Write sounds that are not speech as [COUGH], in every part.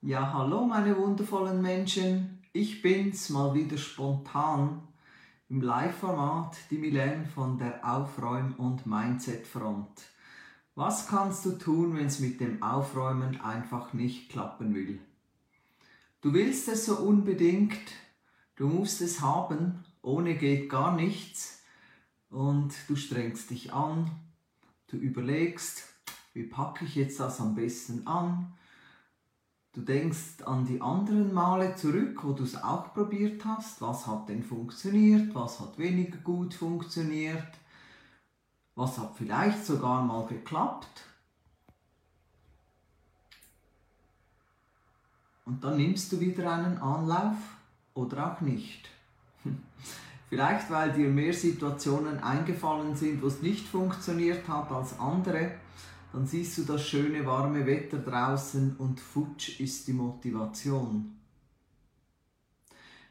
Ja, hallo meine wundervollen Menschen. Ich bin's mal wieder spontan im Live-Format, die Milene von der Aufräum- und Mindset-Front. Was kannst du tun, wenn es mit dem Aufräumen einfach nicht klappen will? Du willst es so unbedingt, du musst es haben, ohne geht gar nichts und du strengst dich an, du überlegst, wie packe ich jetzt das am besten an, Du denkst an die anderen Male zurück, wo du es auch probiert hast. Was hat denn funktioniert? Was hat weniger gut funktioniert? Was hat vielleicht sogar mal geklappt? Und dann nimmst du wieder einen Anlauf oder auch nicht. [LAUGHS] Vielleicht weil dir mehr Situationen eingefallen sind, wo es nicht funktioniert hat als andere dann siehst du das schöne warme Wetter draußen und futsch ist die Motivation.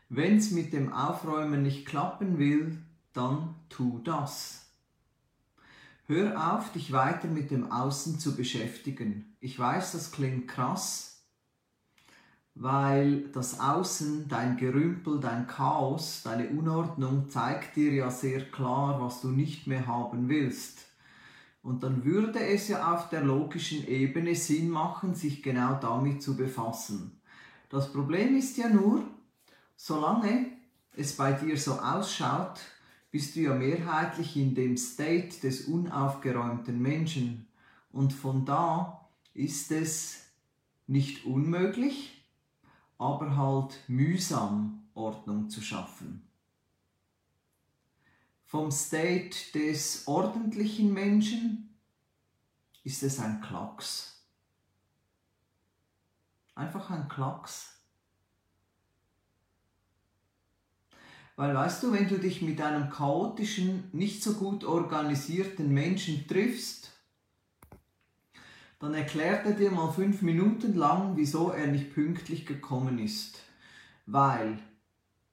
Wenn es mit dem Aufräumen nicht klappen will, dann tu das. Hör auf, dich weiter mit dem Außen zu beschäftigen. Ich weiß, das klingt krass, weil das Außen, dein Gerümpel, dein Chaos, deine Unordnung zeigt dir ja sehr klar, was du nicht mehr haben willst. Und dann würde es ja auf der logischen Ebene Sinn machen, sich genau damit zu befassen. Das Problem ist ja nur, solange es bei dir so ausschaut, bist du ja mehrheitlich in dem State des unaufgeräumten Menschen. Und von da ist es nicht unmöglich, aber halt mühsam Ordnung zu schaffen vom State des ordentlichen Menschen ist es ein Klacks. Einfach ein Klacks. Weil weißt du, wenn du dich mit einem chaotischen, nicht so gut organisierten Menschen triffst, dann erklärt er dir mal fünf Minuten lang, wieso er nicht pünktlich gekommen ist. Weil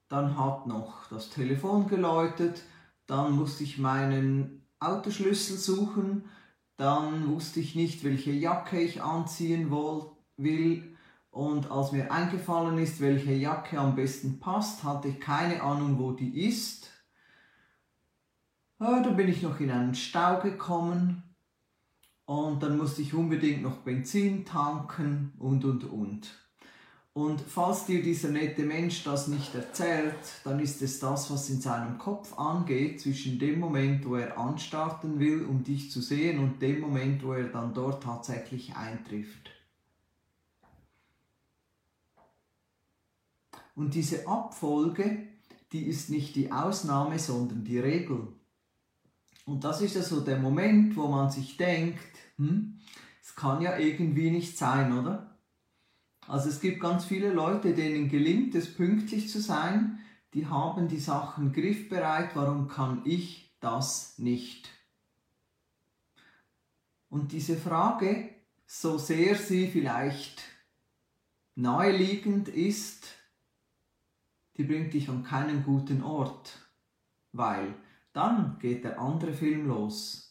dann hat noch das Telefon geläutet, dann musste ich meinen Autoschlüssel suchen, dann wusste ich nicht, welche Jacke ich anziehen will und als mir eingefallen ist, welche Jacke am besten passt, hatte ich keine Ahnung, wo die ist. Ja, dann bin ich noch in einen Stau gekommen und dann musste ich unbedingt noch Benzin tanken und und und. Und falls dir dieser nette Mensch das nicht erzählt, dann ist es das, was in seinem Kopf angeht, zwischen dem Moment, wo er anstarten will, um dich zu sehen, und dem Moment, wo er dann dort tatsächlich eintrifft. Und diese Abfolge, die ist nicht die Ausnahme, sondern die Regel. Und das ist ja so der Moment, wo man sich denkt, hm, es kann ja irgendwie nicht sein, oder? Also es gibt ganz viele Leute, denen gelingt es pünktlich zu sein, die haben die Sachen griffbereit, warum kann ich das nicht? Und diese Frage, so sehr sie vielleicht naheliegend ist, die bringt dich an keinen guten Ort, weil dann geht der andere Film los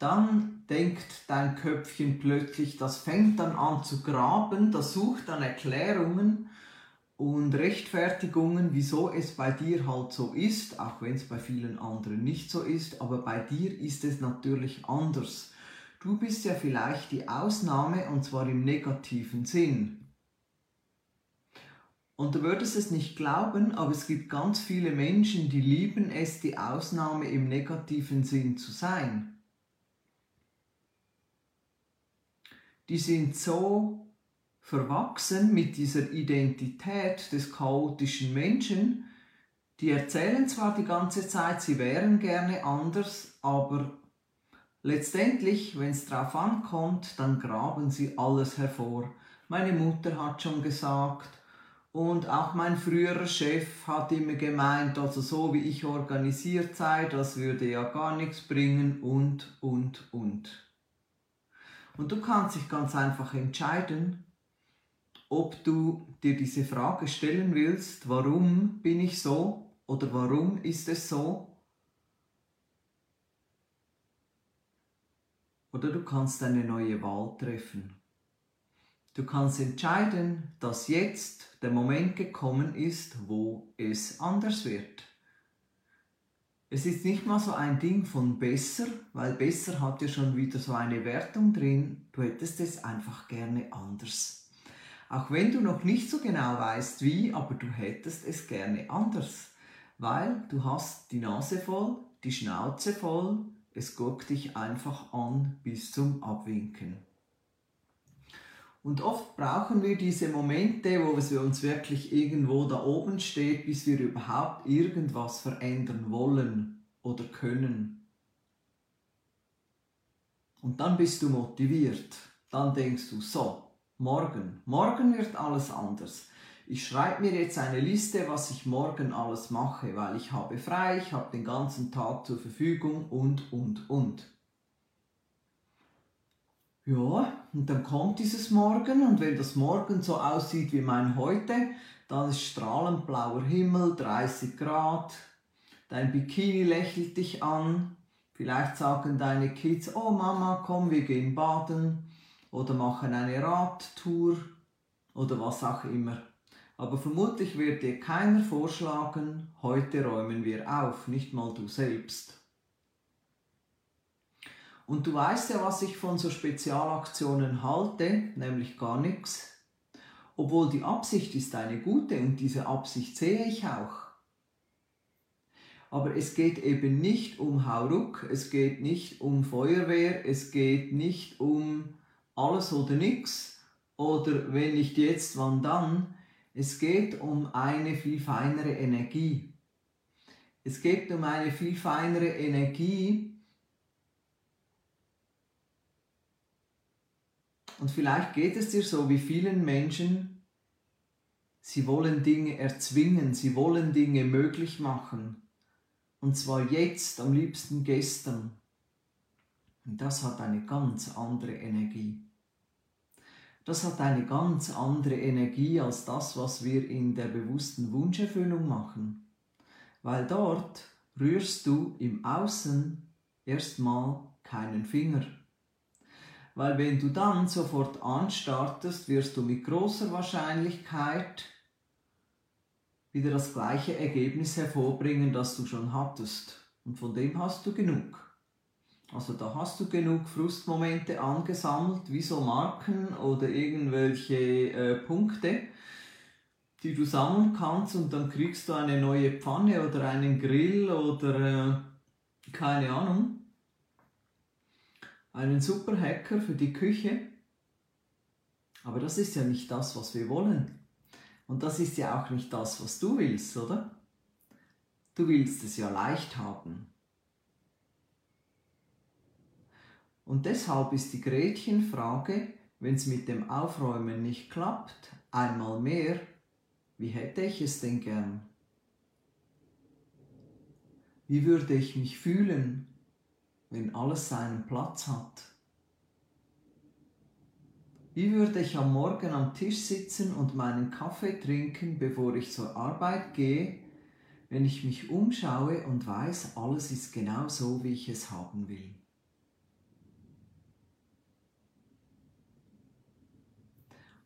dann denkt dein Köpfchen plötzlich, das fängt dann an zu graben, das sucht dann Erklärungen und Rechtfertigungen, wieso es bei dir halt so ist, auch wenn es bei vielen anderen nicht so ist, aber bei dir ist es natürlich anders. Du bist ja vielleicht die Ausnahme und zwar im negativen Sinn. Und du würdest es nicht glauben, aber es gibt ganz viele Menschen, die lieben es, die Ausnahme im negativen Sinn zu sein. Die sind so verwachsen mit dieser Identität des chaotischen Menschen, die erzählen zwar die ganze Zeit, sie wären gerne anders, aber letztendlich, wenn es drauf ankommt, dann graben sie alles hervor. Meine Mutter hat schon gesagt, und auch mein früherer Chef hat immer gemeint, also so wie ich organisiert sei, das würde ja gar nichts bringen und, und, und. Und du kannst dich ganz einfach entscheiden, ob du dir diese Frage stellen willst, warum bin ich so oder warum ist es so? Oder du kannst eine neue Wahl treffen. Du kannst entscheiden, dass jetzt der Moment gekommen ist, wo es anders wird. Es ist nicht mal so ein Ding von besser, weil besser hat ja schon wieder so eine Wertung drin. Du hättest es einfach gerne anders. Auch wenn du noch nicht so genau weißt wie, aber du hättest es gerne anders. Weil du hast die Nase voll, die Schnauze voll, es guckt dich einfach an bis zum Abwinken. Und oft brauchen wir diese Momente, wo es uns wirklich irgendwo da oben steht, bis wir überhaupt irgendwas verändern wollen oder können. Und dann bist du motiviert. Dann denkst du, so, morgen, morgen wird alles anders. Ich schreibe mir jetzt eine Liste, was ich morgen alles mache, weil ich habe frei, ich habe den ganzen Tag zur Verfügung und, und, und. Ja, und dann kommt dieses Morgen und wenn das Morgen so aussieht wie mein heute, dann ist strahlend blauer Himmel, 30 Grad, dein Bikini lächelt dich an, vielleicht sagen deine Kids, oh Mama, komm, wir gehen baden oder machen eine Radtour oder was auch immer. Aber vermutlich wird dir keiner vorschlagen, heute räumen wir auf, nicht mal du selbst. Und du weißt ja, was ich von so Spezialaktionen halte, nämlich gar nichts. Obwohl die Absicht ist eine gute und diese Absicht sehe ich auch. Aber es geht eben nicht um Hauruck, es geht nicht um Feuerwehr, es geht nicht um alles oder nichts oder wenn nicht jetzt, wann dann. Es geht um eine viel feinere Energie. Es geht um eine viel feinere Energie, Und vielleicht geht es dir so wie vielen Menschen, sie wollen Dinge erzwingen, sie wollen Dinge möglich machen. Und zwar jetzt, am liebsten gestern. Und das hat eine ganz andere Energie. Das hat eine ganz andere Energie als das, was wir in der bewussten Wunscherfüllung machen. Weil dort rührst du im Außen erstmal keinen Finger weil wenn du dann sofort anstartest, wirst du mit großer Wahrscheinlichkeit wieder das gleiche Ergebnis hervorbringen, das du schon hattest. Und von dem hast du genug. Also da hast du genug Frustmomente angesammelt, wie so Marken oder irgendwelche äh, Punkte, die du sammeln kannst und dann kriegst du eine neue Pfanne oder einen Grill oder äh, keine Ahnung einen super Hacker für die Küche. Aber das ist ja nicht das, was wir wollen. Und das ist ja auch nicht das, was du willst, oder? Du willst es ja leicht haben. Und deshalb ist die Gretchenfrage, wenn es mit dem Aufräumen nicht klappt, einmal mehr, wie hätte ich es denn gern? Wie würde ich mich fühlen, wenn alles seinen Platz hat? Wie würde ich am Morgen am Tisch sitzen und meinen Kaffee trinken, bevor ich zur Arbeit gehe, wenn ich mich umschaue und weiß, alles ist genau so, wie ich es haben will?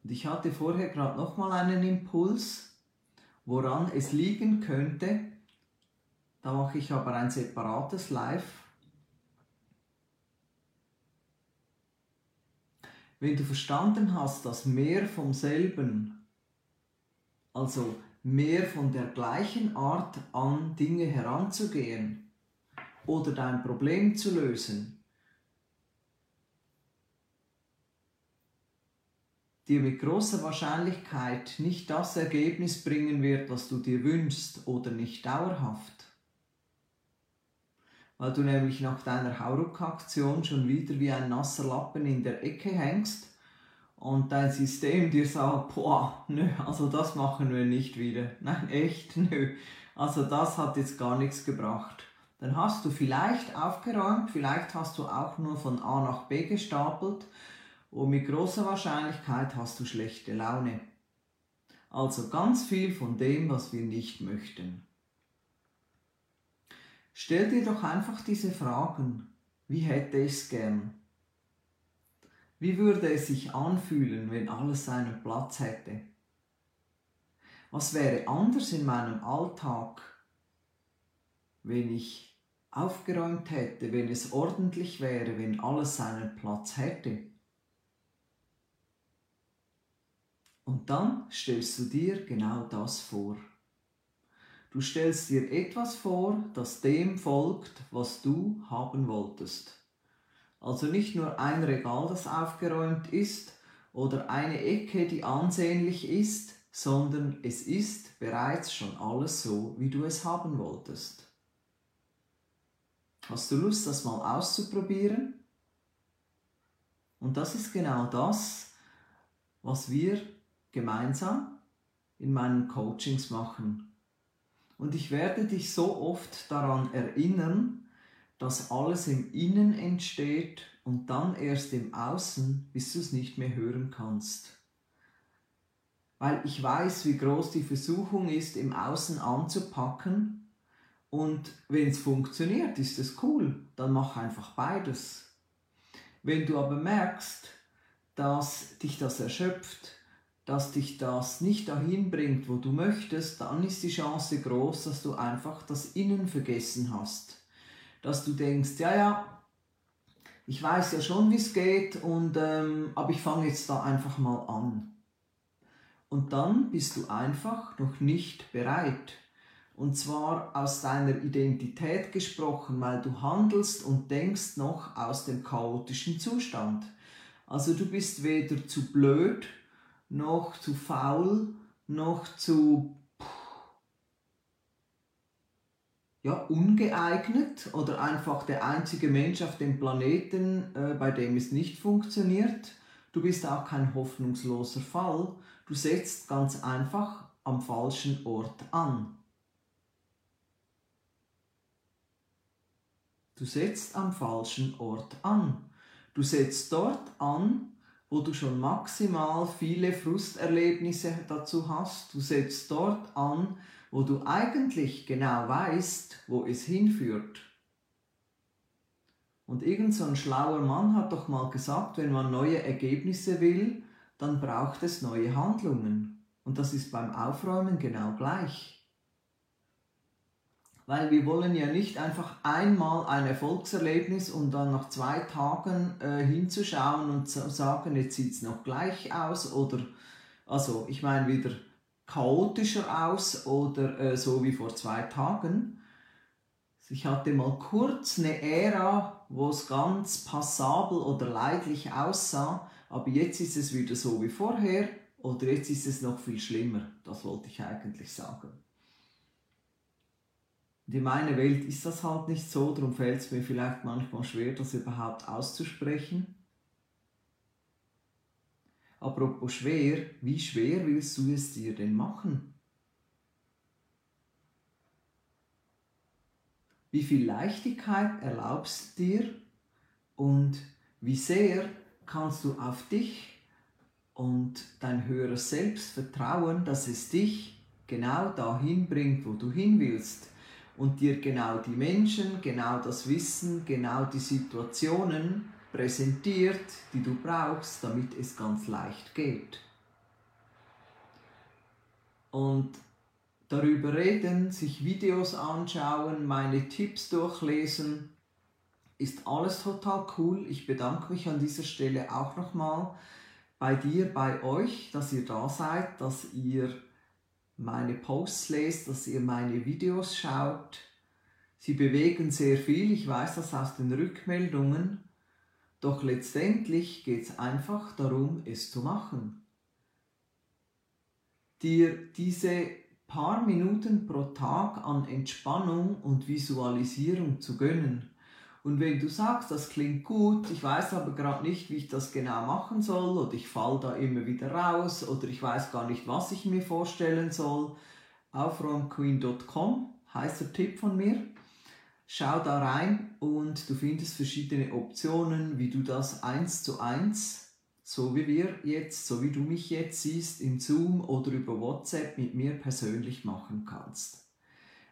Und ich hatte vorher gerade nochmal einen Impuls, woran es liegen könnte. Da mache ich aber ein separates Live wenn du verstanden hast, dass mehr vom selben, also mehr von der gleichen Art an Dinge heranzugehen oder dein Problem zu lösen, dir mit großer Wahrscheinlichkeit nicht das Ergebnis bringen wird, was du dir wünschst oder nicht dauerhaft, weil du nämlich nach deiner Hauruck-Aktion schon wieder wie ein nasser Lappen in der Ecke hängst und dein System dir sagt, boah, nö, also das machen wir nicht wieder. [LAUGHS] Nein, echt, nö. Also das hat jetzt gar nichts gebracht. Dann hast du vielleicht aufgeräumt, vielleicht hast du auch nur von A nach B gestapelt und mit großer Wahrscheinlichkeit hast du schlechte Laune. Also ganz viel von dem, was wir nicht möchten. Stell dir doch einfach diese Fragen. Wie hätte ich es gern? Wie würde es sich anfühlen, wenn alles seinen Platz hätte? Was wäre anders in meinem Alltag, wenn ich aufgeräumt hätte, wenn es ordentlich wäre, wenn alles seinen Platz hätte? Und dann stellst du dir genau das vor. Du stellst dir etwas vor, das dem folgt, was du haben wolltest. Also nicht nur ein Regal, das aufgeräumt ist, oder eine Ecke, die ansehnlich ist, sondern es ist bereits schon alles so, wie du es haben wolltest. Hast du Lust, das mal auszuprobieren? Und das ist genau das, was wir gemeinsam in meinen Coachings machen. Und ich werde dich so oft daran erinnern, dass alles im Innen entsteht und dann erst im Außen, bis du es nicht mehr hören kannst. Weil ich weiß, wie groß die Versuchung ist, im Außen anzupacken. Und wenn es funktioniert, ist es cool. Dann mach einfach beides. Wenn du aber merkst, dass dich das erschöpft, dass dich das nicht dahin bringt, wo du möchtest, dann ist die Chance groß, dass du einfach das Innen vergessen hast. Dass du denkst, ja, ja, ich weiß ja schon, wie es geht, und, ähm, aber ich fange jetzt da einfach mal an. Und dann bist du einfach noch nicht bereit. Und zwar aus deiner Identität gesprochen, weil du handelst und denkst noch aus dem chaotischen Zustand. Also du bist weder zu blöd, noch zu faul, noch zu ja, ungeeignet oder einfach der einzige Mensch auf dem Planeten, äh, bei dem es nicht funktioniert. Du bist auch kein hoffnungsloser Fall. Du setzt ganz einfach am falschen Ort an. Du setzt am falschen Ort an. Du setzt dort an, wo du schon maximal viele Frusterlebnisse dazu hast. Du setzt dort an, wo du eigentlich genau weißt, wo es hinführt. Und irgend so ein schlauer Mann hat doch mal gesagt, wenn man neue Ergebnisse will, dann braucht es neue Handlungen. Und das ist beim Aufräumen genau gleich. Weil wir wollen ja nicht einfach einmal ein Erfolgserlebnis und dann nach zwei Tagen äh, hinzuschauen und zu sagen, jetzt sieht es noch gleich aus oder, also ich meine wieder chaotischer aus oder äh, so wie vor zwei Tagen. Ich hatte mal kurz eine Ära, wo es ganz passabel oder leidlich aussah, aber jetzt ist es wieder so wie vorher oder jetzt ist es noch viel schlimmer. Das wollte ich eigentlich sagen. Und in meiner Welt ist das halt nicht so, darum fällt es mir vielleicht manchmal schwer, das überhaupt auszusprechen. Apropos schwer, wie schwer willst du es dir denn machen? Wie viel Leichtigkeit erlaubst du dir und wie sehr kannst du auf dich und dein höheres Selbst vertrauen, dass es dich genau dahin bringt, wo du hin willst und dir genau die Menschen, genau das Wissen, genau die Situationen präsentiert, die du brauchst, damit es ganz leicht geht. Und darüber reden, sich Videos anschauen, meine Tipps durchlesen, ist alles total cool. Ich bedanke mich an dieser Stelle auch nochmal bei dir, bei euch, dass ihr da seid, dass ihr meine Posts lest, dass ihr meine Videos schaut. Sie bewegen sehr viel, ich weiß das aus den Rückmeldungen, doch letztendlich geht es einfach darum, es zu machen. Dir diese paar Minuten pro Tag an Entspannung und Visualisierung zu gönnen und wenn du sagst, das klingt gut, ich weiß aber gerade nicht, wie ich das genau machen soll oder ich fall da immer wieder raus oder ich weiß gar nicht, was ich mir vorstellen soll, aufräumqueen.com heißt der Tipp von mir. Schau da rein und du findest verschiedene Optionen, wie du das eins zu eins, so wie wir jetzt, so wie du mich jetzt siehst, im Zoom oder über WhatsApp mit mir persönlich machen kannst.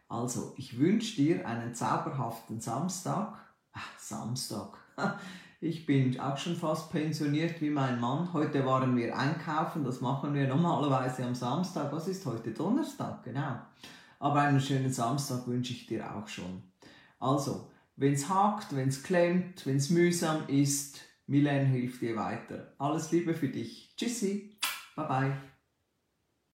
Also, ich wünsche dir einen zauberhaften Samstag Ach, Samstag. [LAUGHS] Ich bin auch schon fast pensioniert wie mein Mann. Heute waren wir einkaufen, das machen wir normalerweise am Samstag. Was ist heute? Donnerstag, genau. Aber einen schönen Samstag wünsche ich dir auch schon. Also, wenn es hakt, wenn es klemmt, wenn es mühsam ist, Milen hilft dir weiter. Alles Liebe für dich. Tschüssi. Bye bye.